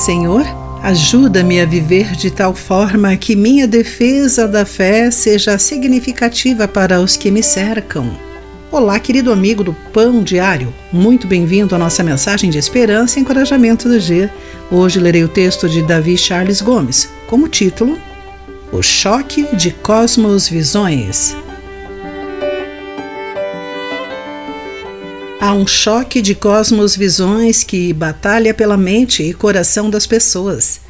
Senhor, ajuda-me a viver de tal forma que minha defesa da fé seja significativa para os que me cercam. Olá, querido amigo do Pão Diário. Muito bem-vindo à nossa mensagem de esperança e encorajamento do dia. Hoje lerei o texto de Davi Charles Gomes, como título: O Choque de Cosmos Visões. Há um choque de cosmos-visões que batalha pela mente e coração das pessoas.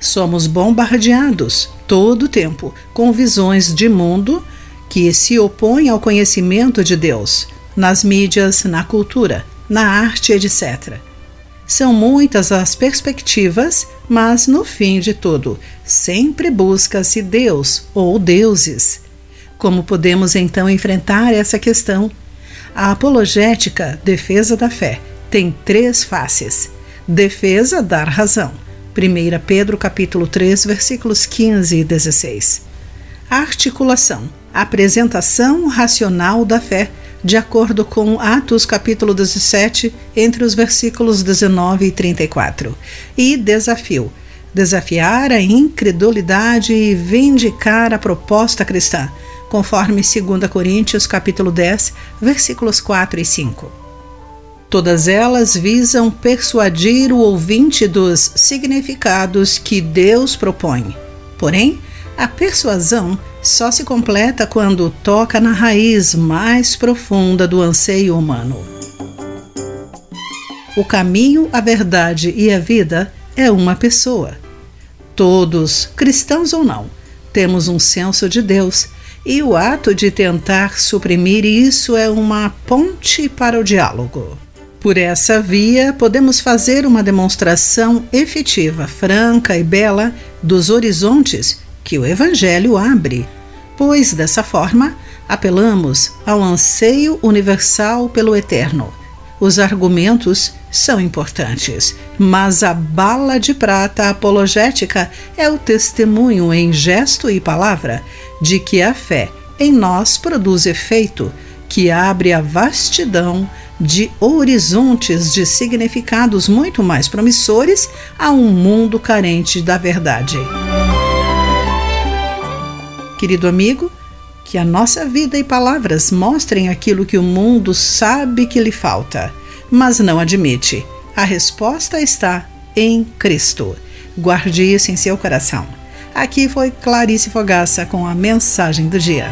Somos bombardeados todo o tempo com visões de mundo que se opõem ao conhecimento de Deus, nas mídias, na cultura, na arte, etc. São muitas as perspectivas, mas no fim de tudo, sempre busca-se Deus ou deuses. Como podemos então enfrentar essa questão? A apologética, defesa da fé, tem três faces. Defesa, dar razão. 1 Pedro capítulo 3, versículos 15 e 16. Articulação, apresentação racional da fé, de acordo com Atos capítulo 17, entre os versículos 19 e 34. E desafio, desafiar a incredulidade e vindicar a proposta cristã conforme 2 Coríntios capítulo 10, versículos 4 e 5. Todas elas visam persuadir o ouvinte dos significados que Deus propõe. Porém, a persuasão só se completa quando toca na raiz mais profunda do anseio humano. O caminho, a verdade e a vida é uma pessoa. Todos, cristãos ou não, temos um senso de Deus e o ato de tentar suprimir isso é uma ponte para o diálogo. Por essa via, podemos fazer uma demonstração efetiva, franca e bela dos horizontes que o Evangelho abre, pois dessa forma apelamos ao anseio universal pelo eterno. Os argumentos são importantes, mas a bala de prata apologética é o testemunho em gesto e palavra de que a fé em nós produz efeito que abre a vastidão de horizontes de significados muito mais promissores a um mundo carente da verdade. Querido amigo, que a nossa vida e palavras mostrem aquilo que o mundo sabe que lhe falta mas não admite. A resposta está em Cristo. Guarde isso em seu coração. Aqui foi Clarice Fogaça com a mensagem do dia.